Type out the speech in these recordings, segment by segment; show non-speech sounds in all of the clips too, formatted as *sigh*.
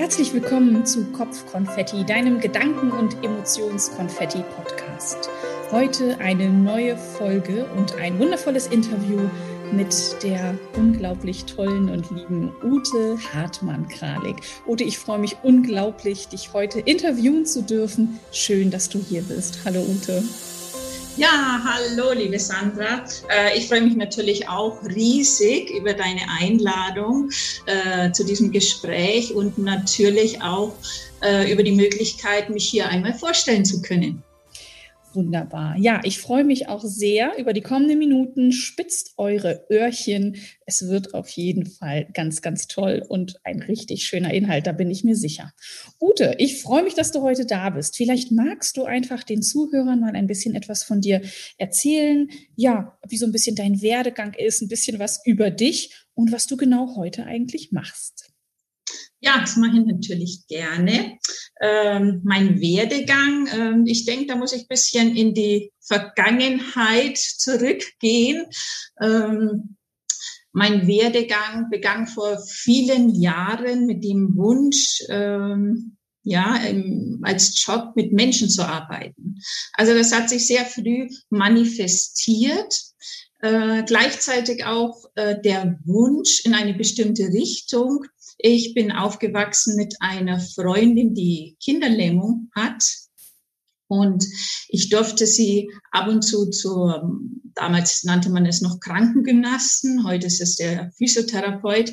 Herzlich willkommen zu Kopfkonfetti, deinem Gedanken- und Emotionskonfetti-Podcast. Heute eine neue Folge und ein wundervolles Interview mit der unglaublich tollen und lieben Ute Hartmann-Kralik. Ute, ich freue mich unglaublich, dich heute interviewen zu dürfen. Schön, dass du hier bist. Hallo Ute. Ja, hallo, liebe Sandra. Äh, ich freue mich natürlich auch riesig über deine Einladung äh, zu diesem Gespräch und natürlich auch äh, über die Möglichkeit, mich hier einmal vorstellen zu können. Wunderbar. Ja, ich freue mich auch sehr über die kommenden Minuten. Spitzt eure Öhrchen. Es wird auf jeden Fall ganz, ganz toll und ein richtig schöner Inhalt, da bin ich mir sicher. Ute, ich freue mich, dass du heute da bist. Vielleicht magst du einfach den Zuhörern mal ein bisschen etwas von dir erzählen. Ja, wie so ein bisschen dein Werdegang ist, ein bisschen was über dich und was du genau heute eigentlich machst. Ja, das mache ich natürlich gerne. Ähm, mein Werdegang, ähm, ich denke, da muss ich ein bisschen in die Vergangenheit zurückgehen. Ähm, mein Werdegang begann vor vielen Jahren mit dem Wunsch, ähm, ja, als Job mit Menschen zu arbeiten. Also das hat sich sehr früh manifestiert. Äh, gleichzeitig auch äh, der Wunsch in eine bestimmte Richtung, ich bin aufgewachsen mit einer Freundin, die Kinderlähmung hat. Und ich durfte sie ab und zu zur, damals nannte man es noch Krankengymnasten, heute ist es der Physiotherapeut,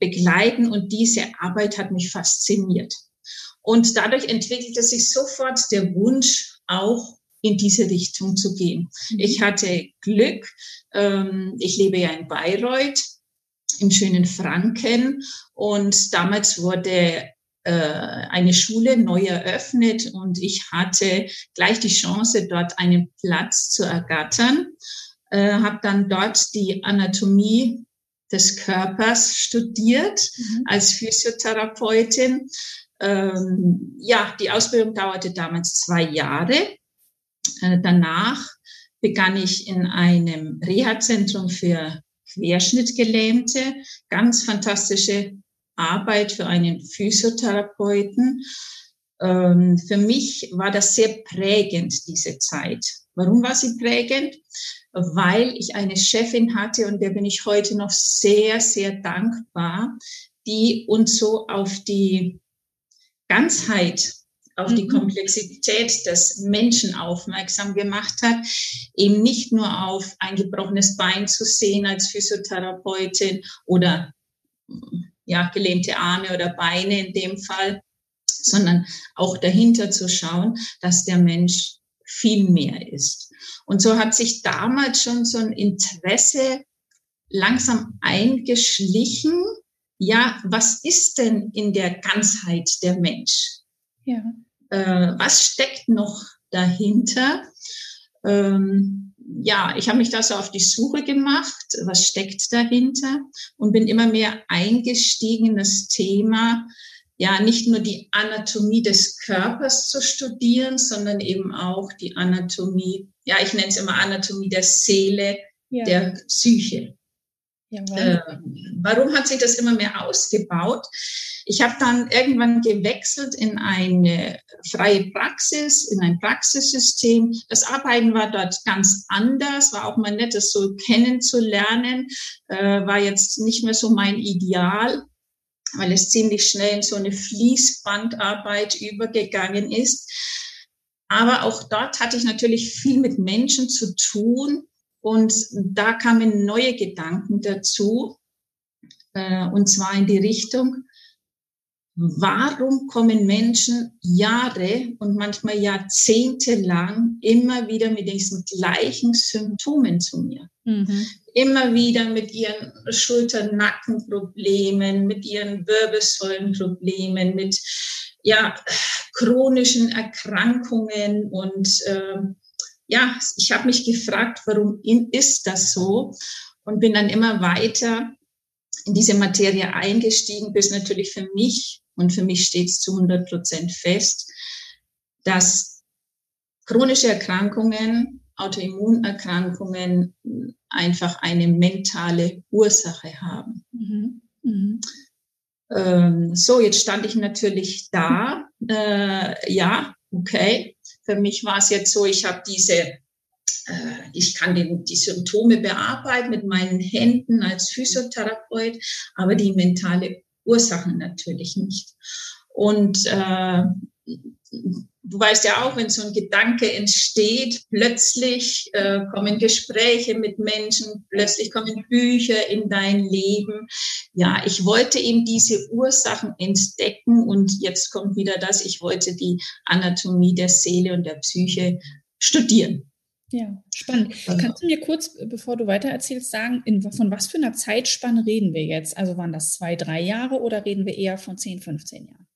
begleiten. Und diese Arbeit hat mich fasziniert. Und dadurch entwickelte sich sofort der Wunsch, auch in diese Richtung zu gehen. Mhm. Ich hatte Glück. Ähm, ich lebe ja in Bayreuth im schönen Franken. Und damals wurde äh, eine Schule neu eröffnet und ich hatte gleich die Chance, dort einen Platz zu ergattern. Äh, habe dann dort die Anatomie des Körpers studiert mhm. als Physiotherapeutin. Ähm, ja, die Ausbildung dauerte damals zwei Jahre. Äh, danach begann ich in einem Reha-Zentrum für Querschnittgelähmte. Ganz fantastische Arbeit für einen Physiotherapeuten. Ähm, für mich war das sehr prägend, diese Zeit. Warum war sie prägend? Weil ich eine Chefin hatte und der bin ich heute noch sehr, sehr dankbar, die uns so auf die Ganzheit auf die mhm. Komplexität des Menschen aufmerksam gemacht hat, eben nicht nur auf ein gebrochenes Bein zu sehen als Physiotherapeutin oder ja, gelähmte Arme oder Beine in dem Fall, sondern auch dahinter zu schauen, dass der Mensch viel mehr ist. Und so hat sich damals schon so ein Interesse langsam eingeschlichen. Ja, was ist denn in der Ganzheit der Mensch? Ja äh, was steckt noch dahinter? Ähm, ja, ich habe mich da so auf die Suche gemacht, was steckt dahinter und bin immer mehr eingestiegen in das Thema, ja, nicht nur die Anatomie des Körpers zu studieren, sondern eben auch die Anatomie, ja, ich nenne es immer Anatomie der Seele, ja. der Psyche. Äh, warum hat sich das immer mehr ausgebaut? Ich habe dann irgendwann gewechselt in eine freie Praxis, in ein Praxissystem. Das Arbeiten war dort ganz anders, war auch mal nett, das so kennenzulernen, äh, war jetzt nicht mehr so mein Ideal, weil es ziemlich schnell in so eine Fließbandarbeit übergegangen ist. Aber auch dort hatte ich natürlich viel mit Menschen zu tun, und da kamen neue Gedanken dazu, äh, und zwar in die Richtung, warum kommen Menschen Jahre und manchmal Jahrzehnte lang immer wieder mit diesen gleichen Symptomen zu mir? Mhm. Immer wieder mit ihren Schulter-Nackenproblemen, mit ihren Wirbelsäulenproblemen, mit ja, chronischen Erkrankungen und äh, ja, ich habe mich gefragt, warum ist das so? Und bin dann immer weiter in diese Materie eingestiegen, bis natürlich für mich, und für mich steht es zu 100 Prozent fest, dass chronische Erkrankungen, Autoimmunerkrankungen einfach eine mentale Ursache haben. Mhm. Mhm. Ähm, so, jetzt stand ich natürlich da. Äh, ja, okay. Für mich war es jetzt so, ich habe diese, äh, ich kann den, die Symptome bearbeiten mit meinen Händen als Physiotherapeut, aber die mentale Ursachen natürlich nicht. Und äh, du weißt ja auch, wenn so ein Gedanke entsteht, plötzlich äh, kommen Gespräche mit Menschen, plötzlich kommen Bücher in dein Leben. Ja, ich wollte eben diese Ursachen entdecken und jetzt kommt wieder das, ich wollte die Anatomie der Seele und der Psyche studieren. Ja, spannend. Kannst du mir kurz, bevor du weitererzählst, sagen, in, von was für einer Zeitspanne reden wir jetzt? Also waren das zwei, drei Jahre oder reden wir eher von 10, 15 Jahren?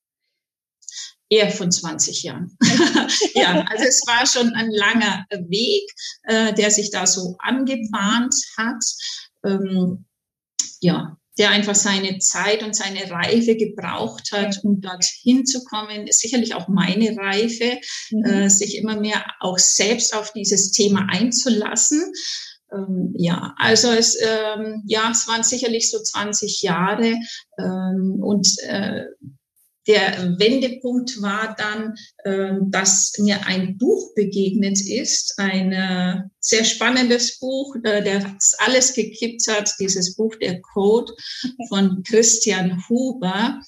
Eher von 20 Jahren. *laughs* ja, also es war schon ein langer Weg, äh, der sich da so angebahnt hat. Ähm, ja, der einfach seine Zeit und seine Reife gebraucht hat, um dorthin zu kommen. Ist sicherlich auch meine Reife, mhm. äh, sich immer mehr auch selbst auf dieses Thema einzulassen. Ähm, ja, also es, ähm, ja, es waren sicherlich so 20 Jahre ähm, und äh, der Wendepunkt war dann, ähm, dass mir ein Buch begegnet ist, ein äh, sehr spannendes Buch, äh, das alles gekippt hat, dieses Buch Der Code von Christian Huber.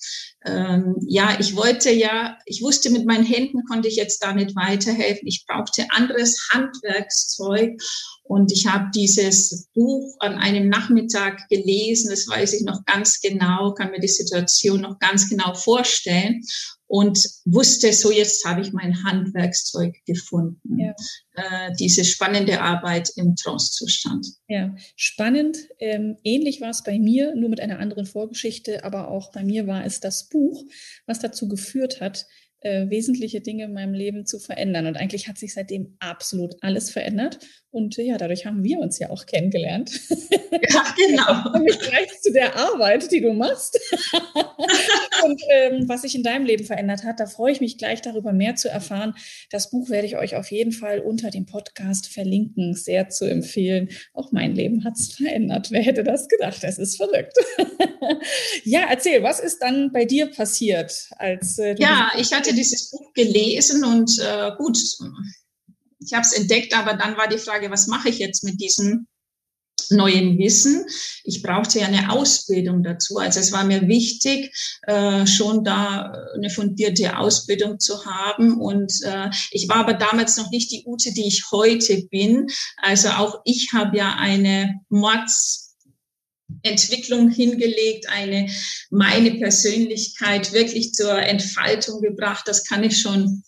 Ähm, ja, ich wollte ja, ich wusste, mit meinen Händen konnte ich jetzt da nicht weiterhelfen. Ich brauchte anderes Handwerkszeug und ich habe dieses Buch an einem Nachmittag gelesen, das weiß ich noch ganz genau, kann mir die Situation noch ganz genau vorstellen und wusste, so jetzt habe ich mein Handwerkszeug gefunden. Ja. Äh, diese spannende Arbeit im Trance-Zustand. Ja, spannend. Ähm, ähnlich war es bei mir, nur mit einer anderen Vorgeschichte, aber auch bei mir war es das Buch, was dazu geführt hat, äh, wesentliche Dinge in meinem Leben zu verändern. Und eigentlich hat sich seitdem absolut alles verändert. Und äh, ja, dadurch haben wir uns ja auch kennengelernt. Ja, genau. *laughs* Nämlich gleich zu der Arbeit, die du machst. *laughs* und ähm, was sich in deinem Leben verändert hat, da freue ich mich gleich darüber mehr zu erfahren. Das Buch werde ich euch auf jeden Fall unter dem Podcast verlinken. Sehr zu empfehlen. Auch mein Leben hat es verändert. Wer hätte das gedacht? Es ist verrückt. *laughs* ja, erzähl, was ist dann bei dir passiert, als äh, Ja, ich hatte dieses Buch gelesen und äh, gut, ich habe es entdeckt, aber dann war die Frage, was mache ich jetzt mit diesem neuen Wissen. Ich brauchte ja eine Ausbildung dazu. Also es war mir wichtig, äh, schon da eine fundierte Ausbildung zu haben. Und äh, ich war aber damals noch nicht die Ute, die ich heute bin. Also auch ich habe ja eine Mords Entwicklung hingelegt, eine meine Persönlichkeit wirklich zur Entfaltung gebracht. Das kann ich schon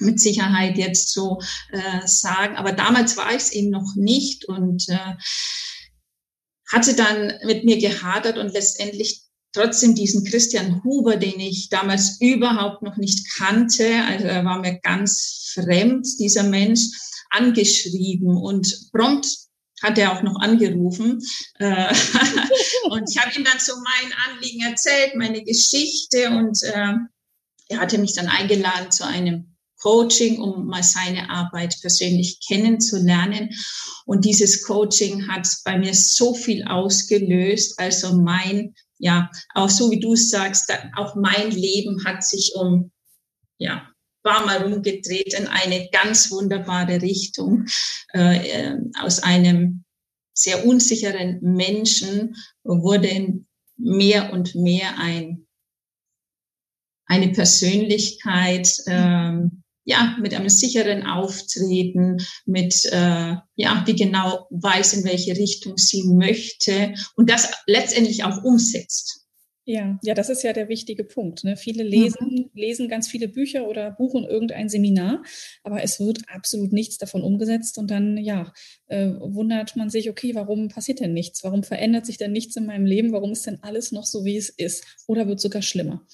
mit Sicherheit jetzt so äh, sagen. Aber damals war ich es eben noch nicht und äh, hatte dann mit mir gehadert und letztendlich trotzdem diesen Christian Huber, den ich damals überhaupt noch nicht kannte, also er war mir ganz fremd, dieser Mensch, angeschrieben und prompt hat er auch noch angerufen. Äh, *laughs* und ich habe ihm dann so mein Anliegen erzählt, meine Geschichte und äh, er hatte mich dann eingeladen zu einem Coaching, um mal seine Arbeit persönlich kennenzulernen. Und dieses Coaching hat bei mir so viel ausgelöst. Also mein, ja, auch so wie du sagst, auch mein Leben hat sich um, ja, war mal rumgedreht in eine ganz wunderbare Richtung. Äh, äh aus einem sehr unsicheren Menschen wurde mehr und mehr ein, eine Persönlichkeit, ähm, ja, mit einem sicheren Auftreten, mit, äh, ja, die genau weiß, in welche Richtung sie möchte und das letztendlich auch umsetzt. Ja, ja, das ist ja der wichtige Punkt. Ne? Viele lesen, mhm. lesen ganz viele Bücher oder buchen irgendein Seminar, aber es wird absolut nichts davon umgesetzt und dann, ja, äh, wundert man sich, okay, warum passiert denn nichts? Warum verändert sich denn nichts in meinem Leben? Warum ist denn alles noch so, wie es ist? Oder wird sogar schlimmer?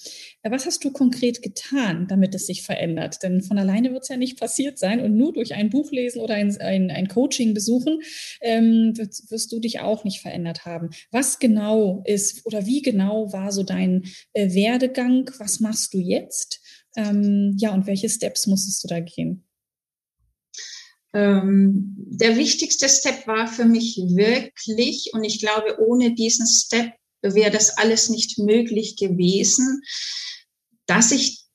Äh, was hast du konkret getan, damit es sich verändert? Denn von alleine wird es ja nicht passiert sein und nur durch ein Buch lesen oder ein, ein, ein Coaching besuchen ähm, wirst, wirst du dich auch nicht verändert haben. Was genau ist oder wie genau war so dein äh, Werdegang? Was machst du jetzt? Ähm, ja, und welche Steps musstest du da gehen? Ähm, der wichtigste Step war für mich wirklich, und ich glaube, ohne diesen Step wäre das alles nicht möglich gewesen, dass ich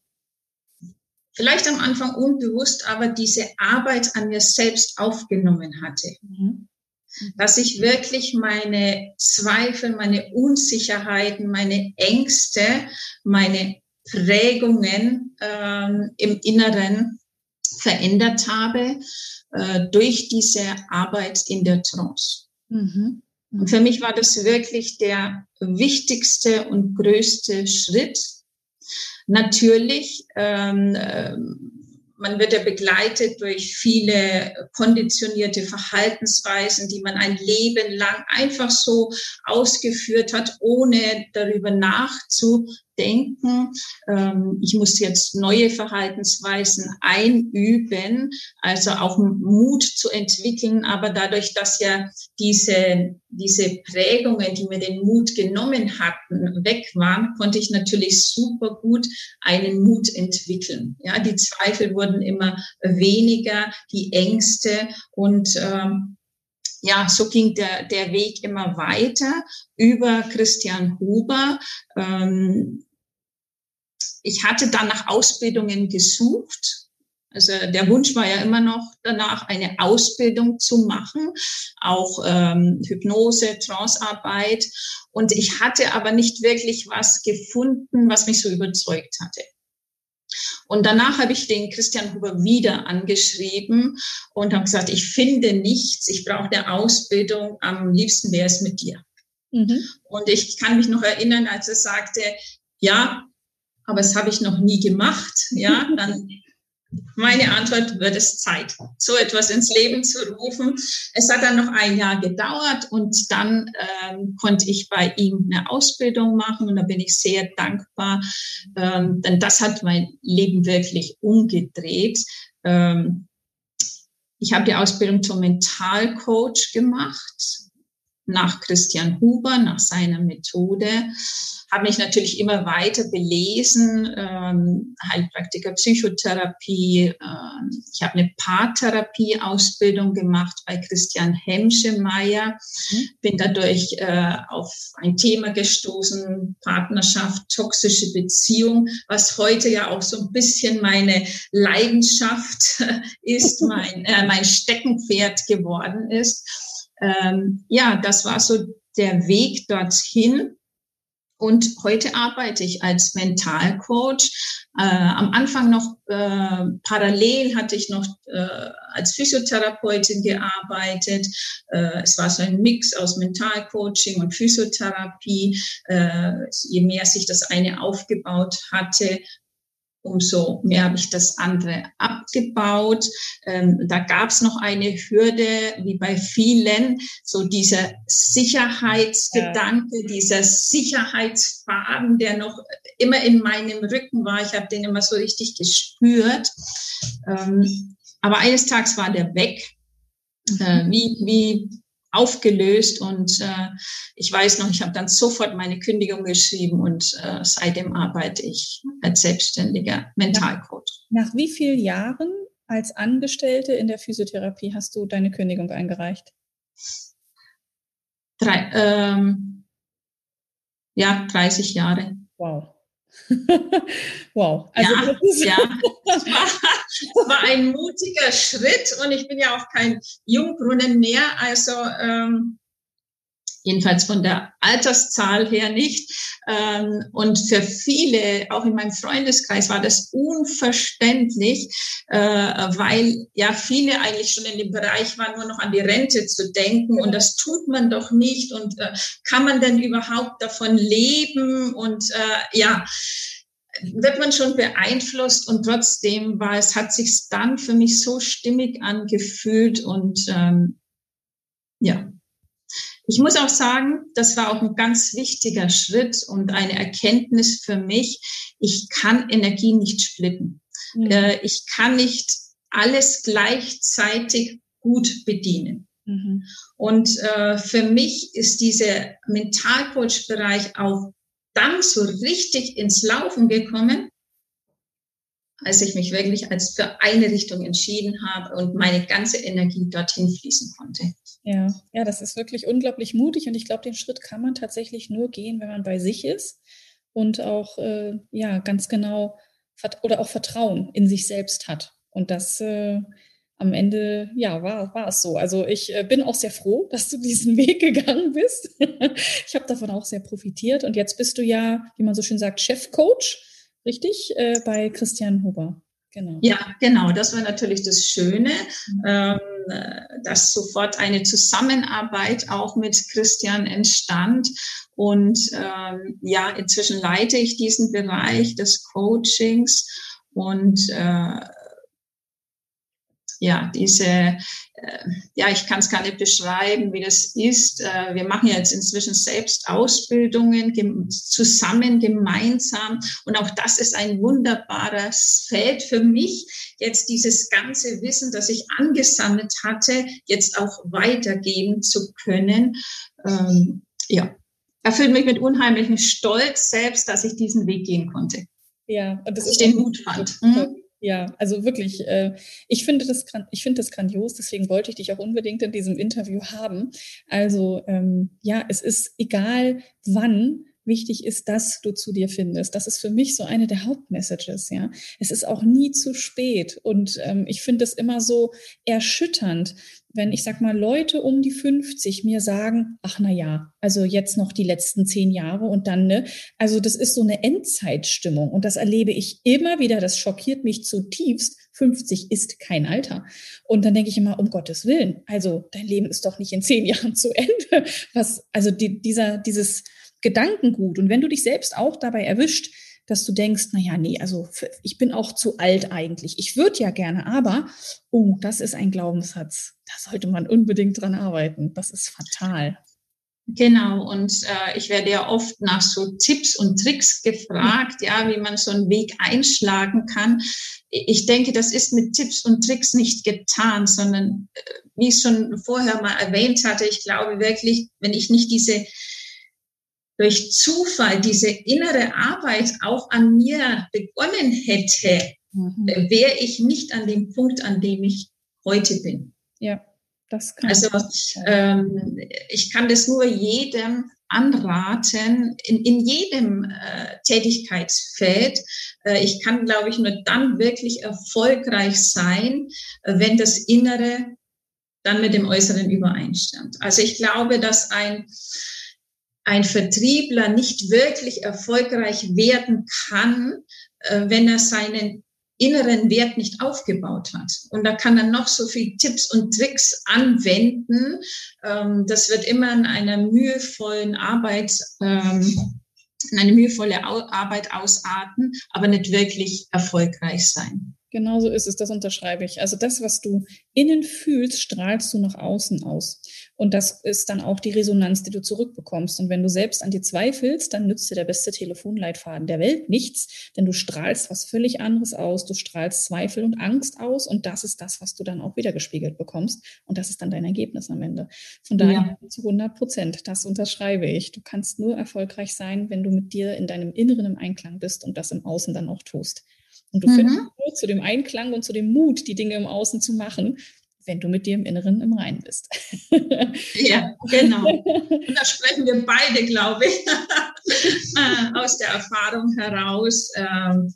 vielleicht am Anfang unbewusst, aber diese Arbeit an mir selbst aufgenommen hatte. Mhm. Dass ich wirklich meine Zweifel, meine Unsicherheiten, meine Ängste, meine Prägungen ähm, im Inneren verändert habe äh, durch diese Arbeit in der Trance. Mhm. Und für mich war das wirklich der wichtigste und größte Schritt. Natürlich, ähm, ähm man wird ja begleitet durch viele konditionierte Verhaltensweisen, die man ein Leben lang einfach so ausgeführt hat, ohne darüber nachzudenken denken, ähm, ich muss jetzt neue Verhaltensweisen einüben, also auch Mut zu entwickeln. Aber dadurch, dass ja diese, diese Prägungen, die mir den Mut genommen hatten, weg waren, konnte ich natürlich super gut einen Mut entwickeln. Ja, die Zweifel wurden immer weniger, die Ängste und ähm, ja, so ging der, der Weg immer weiter über Christian Huber. Ähm, ich hatte dann nach Ausbildungen gesucht. Also der Wunsch war ja immer noch danach, eine Ausbildung zu machen, auch ähm, Hypnose, Trancearbeit. Und ich hatte aber nicht wirklich was gefunden, was mich so überzeugt hatte. Und danach habe ich den Christian Huber wieder angeschrieben und habe gesagt, ich finde nichts, ich brauche eine Ausbildung, am liebsten wäre es mit dir. Mhm. Und ich kann mich noch erinnern, als er sagte, ja, aber das habe ich noch nie gemacht, ja, dann *laughs* meine Antwort wird es Zeit, so etwas ins Leben zu rufen. Es hat dann noch ein Jahr gedauert und dann ähm, konnte ich bei ihm eine Ausbildung machen und da bin ich sehr dankbar, ähm, denn das hat mein Leben wirklich umgedreht. Ähm, ich habe die Ausbildung zum Mentalcoach gemacht nach Christian Huber, nach seiner Methode habe mich natürlich immer weiter belesen, ähm, Heilpraktiker Psychotherapie. Äh, ich habe eine Paartherapie-Ausbildung gemacht bei Christian Hemschemeyer, mhm. bin dadurch äh, auf ein Thema gestoßen, Partnerschaft, toxische Beziehung, was heute ja auch so ein bisschen meine Leidenschaft *laughs* ist, mein, äh, mein Steckenpferd geworden ist. Ähm, ja, das war so der Weg dorthin. Und heute arbeite ich als Mentalcoach. Äh, am Anfang noch äh, parallel hatte ich noch äh, als Physiotherapeutin gearbeitet. Äh, es war so ein Mix aus Mentalcoaching und Physiotherapie. Äh, je mehr sich das eine aufgebaut hatte, umso mehr habe ich das andere abgebaut. Ähm, da gab es noch eine Hürde, wie bei vielen, so dieser Sicherheitsgedanke, ja. dieser Sicherheitsfaden, der noch immer in meinem Rücken war. Ich habe den immer so richtig gespürt. Ähm, aber eines Tages war der weg. Äh, wie, wie aufgelöst und äh, ich weiß noch, ich habe dann sofort meine Kündigung geschrieben und äh, seitdem arbeite ich als selbstständiger Mentalcoach. Nach, nach wie vielen Jahren als Angestellte in der Physiotherapie hast du deine Kündigung eingereicht? Drei, ähm, ja, 30 Jahre. Wow. *laughs* wow. Also ja, ja. Das, war, das war ein mutiger Schritt und ich bin ja auch kein Jungbrunnen mehr. Also ähm, jedenfalls von der Alterszahl her nicht. Ähm, und für viele, auch in meinem Freundeskreis, war das unverständlich, äh, weil ja viele eigentlich schon in dem Bereich waren, nur noch an die Rente zu denken. Und das tut man doch nicht. Und äh, kann man denn überhaupt davon leben? Und äh, ja, wird man schon beeinflusst und trotzdem war es, hat sich dann für mich so stimmig angefühlt und ähm, ja, ich muss auch sagen, das war auch ein ganz wichtiger Schritt und eine Erkenntnis für mich. Ich kann Energie nicht splitten. Mhm. Äh, ich kann nicht alles gleichzeitig gut bedienen. Mhm. Und äh, für mich ist dieser Mentalcoach-Bereich auch dann so richtig ins Laufen gekommen, als ich mich wirklich als für eine Richtung entschieden habe und meine ganze Energie dorthin fließen konnte. Ja, ja, das ist wirklich unglaublich mutig und ich glaube, den Schritt kann man tatsächlich nur gehen, wenn man bei sich ist und auch äh, ja ganz genau oder auch Vertrauen in sich selbst hat. Und das äh, am Ende, ja, war, war es so. Also ich äh, bin auch sehr froh, dass du diesen *laughs* Weg gegangen bist. *laughs* ich habe davon auch sehr profitiert. Und jetzt bist du ja, wie man so schön sagt, Chefcoach, richtig, äh, bei Christian Huber. Genau. Ja, genau. Das war natürlich das Schöne, mhm. ähm, dass sofort eine Zusammenarbeit auch mit Christian entstand. Und ähm, ja, inzwischen leite ich diesen Bereich des Coachings und äh, ja, diese, äh, ja, ich kann es gar nicht beschreiben, wie das ist. Äh, wir machen jetzt inzwischen selbst Ausbildungen gem zusammen, gemeinsam. Und auch das ist ein wunderbares Feld für mich, jetzt dieses ganze Wissen, das ich angesammelt hatte, jetzt auch weitergeben zu können. Ähm, ja, erfüllt mich mit unheimlichem Stolz selbst, dass ich diesen Weg gehen konnte. Ja, und das dass ist ich den Mut fand. Mhm. Ja, also wirklich, äh, ich finde das, ich finde das grandios, deswegen wollte ich dich auch unbedingt in diesem Interview haben. Also ähm, ja, es ist egal wann, wichtig ist, dass du zu dir findest. Das ist für mich so eine der Hauptmessages, ja. Es ist auch nie zu spät. Und ähm, ich finde es immer so erschütternd, wenn ich sag mal Leute um die 50 mir sagen, ach na ja, also jetzt noch die letzten zehn Jahre und dann ne, also das ist so eine Endzeitstimmung und das erlebe ich immer wieder. Das schockiert mich zutiefst. 50 ist kein Alter und dann denke ich immer um Gottes Willen, also dein Leben ist doch nicht in zehn *laughs* Jahren zu Ende. Was also die, dieser dieses Gedankengut und wenn du dich selbst auch dabei erwischt, dass du denkst, na ja, nee, also ich bin auch zu alt eigentlich. Ich würde ja gerne, aber oh, das ist ein Glaubenssatz. Da sollte man unbedingt dran arbeiten. Das ist fatal. Genau, und äh, ich werde ja oft nach so Tipps und Tricks gefragt, ja, wie man so einen Weg einschlagen kann. Ich denke, das ist mit Tipps und Tricks nicht getan, sondern äh, wie ich schon vorher mal erwähnt hatte, ich glaube wirklich, wenn ich nicht diese durch Zufall diese innere Arbeit auch an mir begonnen hätte, mhm. wäre ich nicht an dem Punkt, an dem ich heute bin. Ja, das kann Also ähm, ich kann das nur jedem anraten, in, in jedem äh, Tätigkeitsfeld. Äh, ich kann, glaube ich, nur dann wirklich erfolgreich sein, äh, wenn das Innere dann mit dem Äußeren übereinstimmt. Also ich glaube, dass ein ein Vertriebler nicht wirklich erfolgreich werden kann, äh, wenn er seinen inneren Wert nicht aufgebaut hat. Und da kann er noch so viel Tipps und Tricks anwenden. Ähm, das wird immer in einer mühevollen Arbeit, ähm, in eine mühevolle Arbeit ausarten, aber nicht wirklich erfolgreich sein. Genau so ist es, das unterschreibe ich. Also das, was du innen fühlst, strahlst du nach außen aus. Und das ist dann auch die Resonanz, die du zurückbekommst. Und wenn du selbst an dir zweifelst, dann nützt dir der beste Telefonleitfaden der Welt nichts, denn du strahlst was völlig anderes aus. Du strahlst Zweifel und Angst aus und das ist das, was du dann auch wieder gespiegelt bekommst. Und das ist dann dein Ergebnis am Ende. Von daher ja. zu 100 Prozent, das unterschreibe ich. Du kannst nur erfolgreich sein, wenn du mit dir in deinem Inneren im Einklang bist und das im Außen dann auch tust. Und du mhm. findest nur zu dem Einklang und zu dem Mut, die Dinge im Außen zu machen, wenn du mit dir im Inneren im Reinen bist. *laughs* ja, genau. Und da sprechen wir beide, glaube ich, *laughs* aus der Erfahrung heraus, ähm,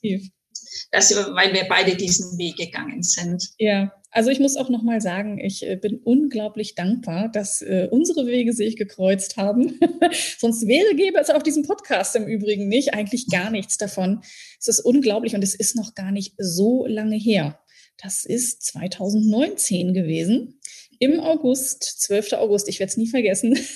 dass, weil wir beide diesen Weg gegangen sind. Ja, also ich muss auch noch mal sagen, ich äh, bin unglaublich dankbar, dass äh, unsere Wege sich gekreuzt haben. *laughs* Sonst wäre, gäbe es auf diesem Podcast im Übrigen nicht, eigentlich gar nichts davon. Es ist unglaublich und es ist noch gar nicht so lange her. Das ist 2019 gewesen. Im August, 12. August, ich werde es nie vergessen. *laughs*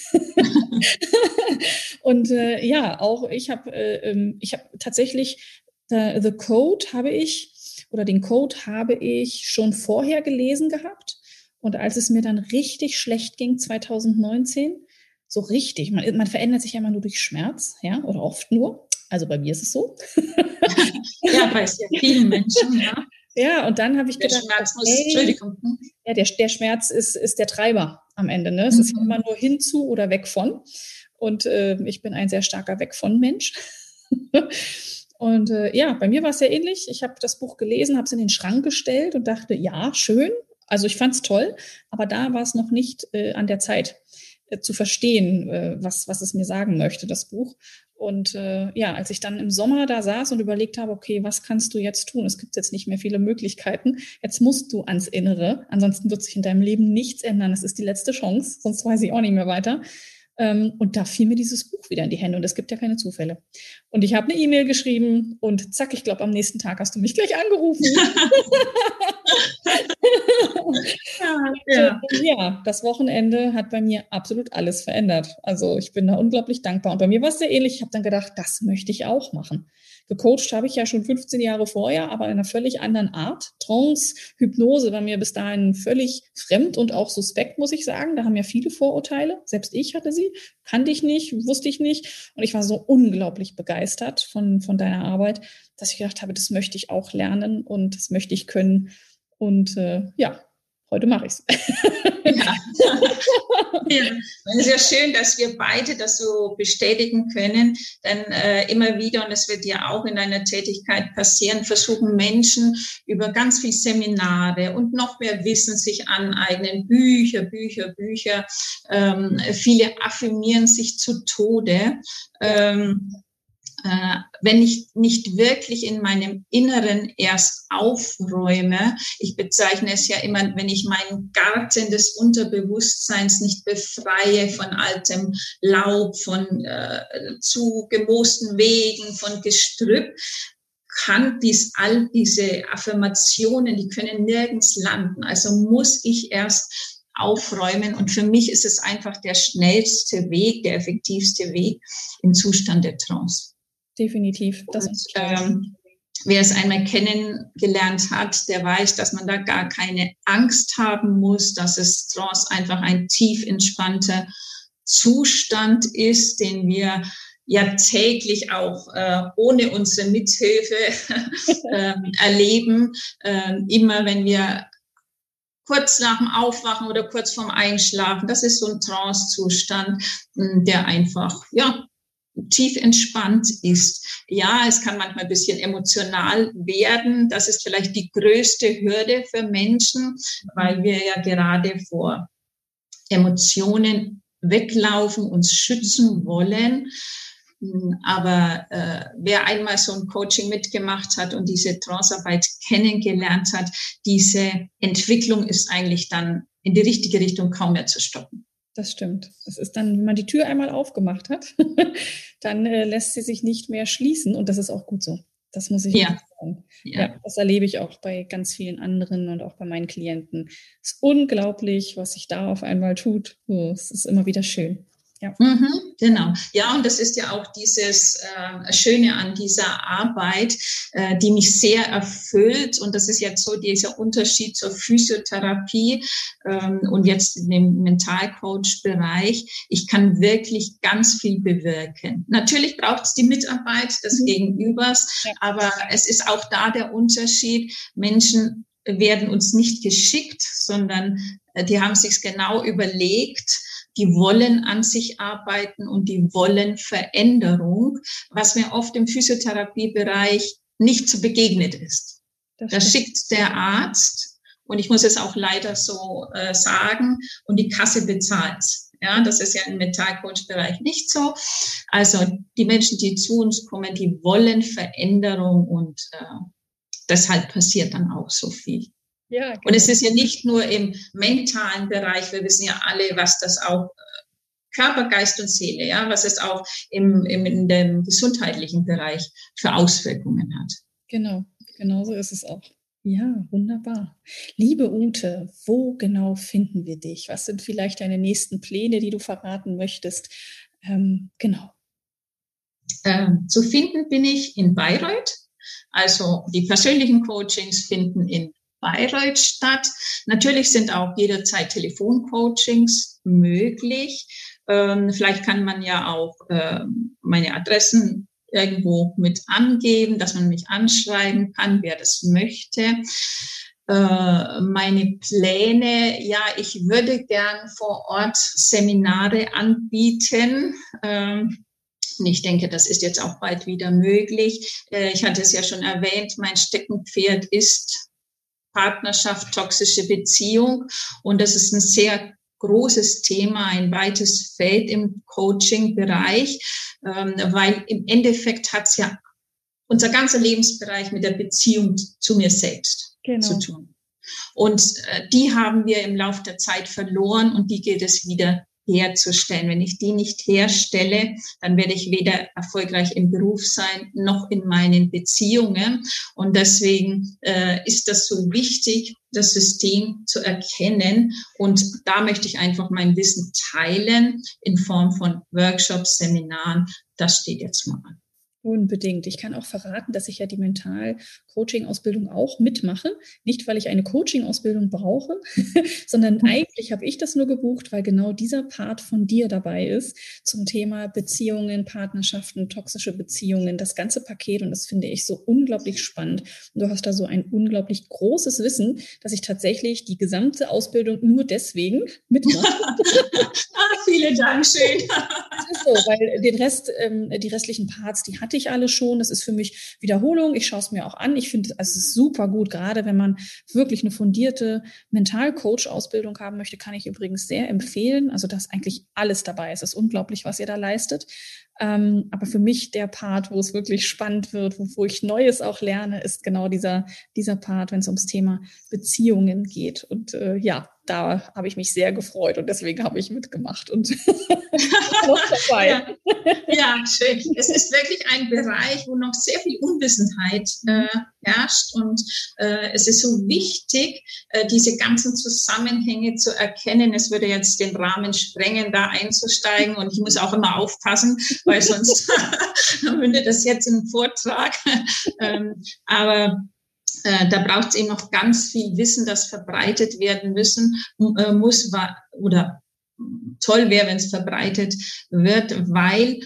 und äh, ja, auch ich habe äh, ähm, ich habe tatsächlich äh, The Code habe ich oder den Code habe ich schon vorher gelesen gehabt. Und als es mir dann richtig schlecht ging, 2019, so richtig, man, man verändert sich ja immer nur durch Schmerz, ja, oder oft nur. Also bei mir ist es so. *laughs* ja, bei sehr vielen Menschen, ja. Ja, und dann habe ich der gedacht, Schmerz muss, hey, Entschuldigung. Ja, der, der Schmerz ist, ist der Treiber am Ende. Ne? Es mhm. ist immer nur hinzu oder weg von. Und äh, ich bin ein sehr starker Weg von Mensch. *laughs* Und äh, ja, bei mir war es sehr ähnlich. Ich habe das Buch gelesen, habe es in den Schrank gestellt und dachte, ja, schön. Also ich fand es toll, aber da war es noch nicht äh, an der Zeit äh, zu verstehen, äh, was, was es mir sagen möchte, das Buch. Und äh, ja, als ich dann im Sommer da saß und überlegt habe, okay, was kannst du jetzt tun? Es gibt jetzt nicht mehr viele Möglichkeiten. Jetzt musst du ans Innere, ansonsten wird sich in deinem Leben nichts ändern. Das ist die letzte Chance, sonst weiß ich auch nicht mehr weiter. Ähm, und da fiel mir dieses Buch wieder in die Hände und es gibt ja keine Zufälle. Und ich habe eine E-Mail geschrieben und zack, ich glaube, am nächsten Tag hast du mich gleich angerufen. *laughs* *laughs* ja, ja. ja, das Wochenende hat bei mir absolut alles verändert. Also ich bin da unglaublich dankbar. Und bei mir war es sehr ähnlich. Ich habe dann gedacht, das möchte ich auch machen. Gecoacht habe ich ja schon 15 Jahre vorher, aber in einer völlig anderen Art. Trance, Hypnose war mir bis dahin völlig fremd und auch suspekt, muss ich sagen. Da haben ja viele Vorurteile. Selbst ich hatte sie, kannte ich nicht, wusste ich nicht. Und ich war so unglaublich begeistert von, von deiner Arbeit, dass ich gedacht habe, das möchte ich auch lernen und das möchte ich können. Und äh, ja, heute mache ich es. Ja. *laughs* ja. Es ist ja schön, dass wir beide das so bestätigen können, denn äh, immer wieder, und das wird ja auch in deiner Tätigkeit passieren, versuchen Menschen über ganz viele Seminare und noch mehr Wissen sich aneignen, Bücher, Bücher, Bücher. Ähm, viele affirmieren sich zu Tode. Ähm, äh, wenn ich nicht wirklich in meinem Inneren erst aufräume, ich bezeichne es ja immer, wenn ich meinen Garten des Unterbewusstseins nicht befreie von altem Laub, von äh, zu gemoosten Wegen, von Gestrüpp, kann dies, all diese Affirmationen, die können nirgends landen. Also muss ich erst aufräumen. Und für mich ist es einfach der schnellste Weg, der effektivste Weg im Zustand der Trance definitiv. Das und, ähm, wer es einmal kennengelernt hat, der weiß, dass man da gar keine Angst haben muss, dass es Trance einfach ein tief entspannter Zustand ist, den wir ja täglich auch äh, ohne unsere Mithilfe *laughs* äh, erleben. Äh, immer wenn wir kurz nach dem Aufwachen oder kurz vorm Einschlafen, das ist so ein Trance-Zustand, der einfach ja tief entspannt ist. Ja, es kann manchmal ein bisschen emotional werden. Das ist vielleicht die größte Hürde für Menschen, weil wir ja gerade vor Emotionen weglaufen, uns schützen wollen. Aber äh, wer einmal so ein Coaching mitgemacht hat und diese Trancearbeit kennengelernt hat, diese Entwicklung ist eigentlich dann in die richtige Richtung kaum mehr zu stoppen. Das stimmt. Das ist dann, wenn man die Tür einmal aufgemacht hat, *laughs* dann äh, lässt sie sich nicht mehr schließen und das ist auch gut so. Das muss ich ja. sagen. Ja. ja. das erlebe ich auch bei ganz vielen anderen und auch bei meinen Klienten. Es ist unglaublich, was sich da auf einmal tut. Es ist immer wieder schön. Ja. Mhm, genau. Ja, und das ist ja auch dieses äh, Schöne an dieser Arbeit, äh, die mich sehr erfüllt. Und das ist jetzt so dieser Unterschied zur Physiotherapie ähm, und jetzt in dem Mentalcoach-Bereich. Ich kann wirklich ganz viel bewirken. Natürlich braucht es die Mitarbeit des mhm. Gegenübers, ja. aber es ist auch da der Unterschied. Menschen werden uns nicht geschickt, sondern äh, die haben sich genau überlegt, die wollen an sich arbeiten und die wollen Veränderung, was mir oft im Physiotherapiebereich nicht zu begegnet ist. Da schickt der Arzt und ich muss es auch leider so äh, sagen und die Kasse bezahlt. Ja, das ist ja im Metallcoach-Bereich nicht so. Also die Menschen, die zu uns kommen, die wollen Veränderung und äh, deshalb passiert dann auch so viel. Ja, genau. Und es ist ja nicht nur im mentalen Bereich, wir wissen ja alle, was das auch äh, Körper, Geist und Seele, ja, was es auch im, im, in dem gesundheitlichen Bereich für Auswirkungen hat. Genau, genau so ist es auch. Ja, wunderbar. Liebe Ute, wo genau finden wir dich? Was sind vielleicht deine nächsten Pläne, die du verraten möchtest? Ähm, genau. Ähm, zu finden bin ich in Bayreuth. Also die persönlichen Coachings finden in Bayreuth statt. Natürlich sind auch jederzeit Telefoncoachings möglich. Ähm, vielleicht kann man ja auch äh, meine Adressen irgendwo mit angeben, dass man mich anschreiben kann, wer das möchte. Äh, meine Pläne, ja, ich würde gern vor Ort Seminare anbieten. Ähm, ich denke, das ist jetzt auch bald wieder möglich. Äh, ich hatte es ja schon erwähnt, mein Steckenpferd ist Partnerschaft, toxische Beziehung. Und das ist ein sehr großes Thema, ein weites Feld im Coaching-Bereich, ähm, weil im Endeffekt hat es ja unser ganzer Lebensbereich mit der Beziehung zu mir selbst genau. zu tun. Und äh, die haben wir im Laufe der Zeit verloren und die gilt es wieder herzustellen. Wenn ich die nicht herstelle, dann werde ich weder erfolgreich im Beruf sein noch in meinen Beziehungen. Und deswegen äh, ist das so wichtig, das System zu erkennen. Und da möchte ich einfach mein Wissen teilen in Form von Workshops, Seminaren. Das steht jetzt mal an. Unbedingt. Ich kann auch verraten, dass ich ja die Mental-Coaching-Ausbildung auch mitmache. Nicht, weil ich eine Coaching-Ausbildung brauche, *laughs* sondern mhm. eigentlich habe ich das nur gebucht, weil genau dieser Part von dir dabei ist zum Thema Beziehungen, Partnerschaften, toxische Beziehungen, das ganze Paket. Und das finde ich so unglaublich spannend. Und du hast da so ein unglaublich großes Wissen, dass ich tatsächlich die gesamte Ausbildung nur deswegen mitmache. *laughs* ah, vielen Dank, schön. *laughs* Das ist so, weil den Rest, ähm, die restlichen Parts, die hatte ich alle schon. Das ist für mich Wiederholung. Ich schaue es mir auch an. Ich finde, es ist super gut, gerade wenn man wirklich eine fundierte Mentalcoach-Ausbildung haben möchte, kann ich übrigens sehr empfehlen. Also, dass eigentlich alles dabei ist. Es ist unglaublich, was ihr da leistet. Ähm, aber für mich der Part, wo es wirklich spannend wird, wo, wo ich Neues auch lerne, ist genau dieser, dieser Part, wenn es ums Thema Beziehungen geht. Und äh, ja, da habe ich mich sehr gefreut und deswegen habe ich mitgemacht und *laughs* noch dabei. Ja. ja. schön. Es ist wirklich ein Bereich, wo noch sehr viel Unwissenheit äh, herrscht und äh, es ist so wichtig, äh, diese ganzen Zusammenhänge zu erkennen. Es würde jetzt den Rahmen sprengen, da einzusteigen und ich muss auch immer aufpassen, weil sonst *laughs* mündet das jetzt im Vortrag. ähm, aber da braucht es eben noch ganz viel Wissen, das verbreitet werden müssen, äh, muss oder toll wäre, wenn es verbreitet wird, weil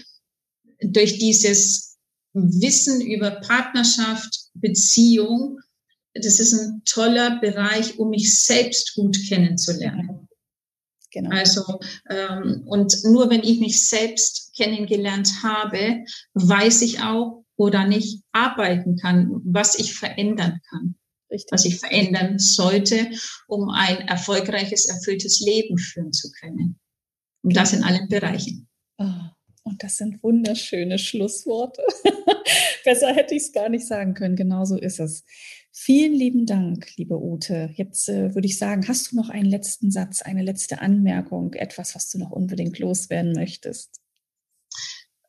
durch dieses Wissen über Partnerschaft, Beziehung, das ist ein toller Bereich, um mich selbst gut kennenzulernen. Genau. Also ähm, und nur wenn ich mich selbst kennengelernt habe, weiß ich auch, oder nicht arbeiten kann, was ich verändern kann, Richtig. was ich verändern sollte, um ein erfolgreiches, erfülltes Leben führen zu können. Und das in allen Bereichen. Oh, und das sind wunderschöne Schlussworte. *laughs* Besser hätte ich es gar nicht sagen können. Genau so ist es. Vielen lieben Dank, liebe Ute. Jetzt äh, würde ich sagen, hast du noch einen letzten Satz, eine letzte Anmerkung, etwas, was du noch unbedingt loswerden möchtest?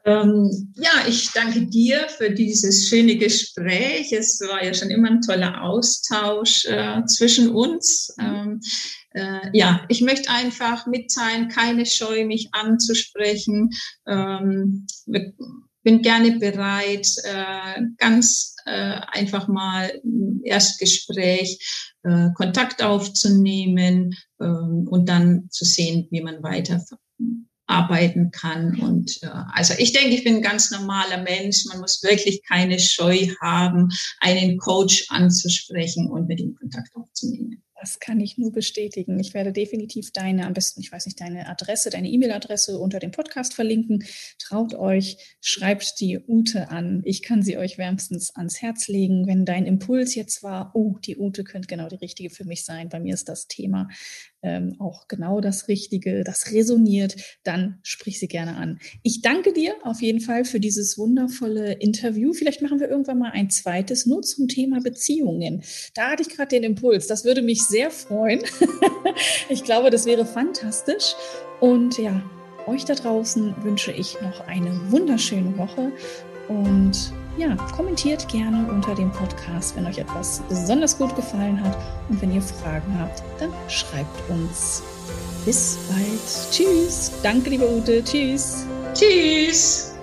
Ähm, ja, ich danke dir für dieses schöne Gespräch. Es war ja schon immer ein toller Austausch äh, zwischen uns. Ähm, äh, ja, ich möchte einfach mitteilen, keine Scheu, mich anzusprechen. Ähm, bin gerne bereit, äh, ganz äh, einfach mal im Erstgespräch äh, Kontakt aufzunehmen ähm, und dann zu sehen, wie man weiter arbeiten kann. Und äh, also ich denke, ich bin ein ganz normaler Mensch. Man muss wirklich keine Scheu haben, einen Coach anzusprechen und mit ihm Kontakt aufzunehmen. Das kann ich nur bestätigen. Ich werde definitiv deine, am besten, ich weiß nicht, deine Adresse, deine E-Mail-Adresse unter dem Podcast verlinken. Traut euch, schreibt die Ute an. Ich kann sie euch wärmstens ans Herz legen. Wenn dein Impuls jetzt war, oh, die Ute könnte genau die richtige für mich sein. Bei mir ist das Thema ähm, auch genau das Richtige, das resoniert, dann sprich sie gerne an. Ich danke dir auf jeden Fall für dieses wundervolle Interview. Vielleicht machen wir irgendwann mal ein zweites nur zum Thema Beziehungen. Da hatte ich gerade den Impuls. Das würde mich sehr freuen. *laughs* ich glaube, das wäre fantastisch. Und ja, euch da draußen wünsche ich noch eine wunderschöne Woche und ja, kommentiert gerne unter dem Podcast, wenn euch etwas besonders gut gefallen hat. Und wenn ihr Fragen habt, dann schreibt uns. Bis bald. Tschüss. Danke, liebe Ute. Tschüss. Tschüss.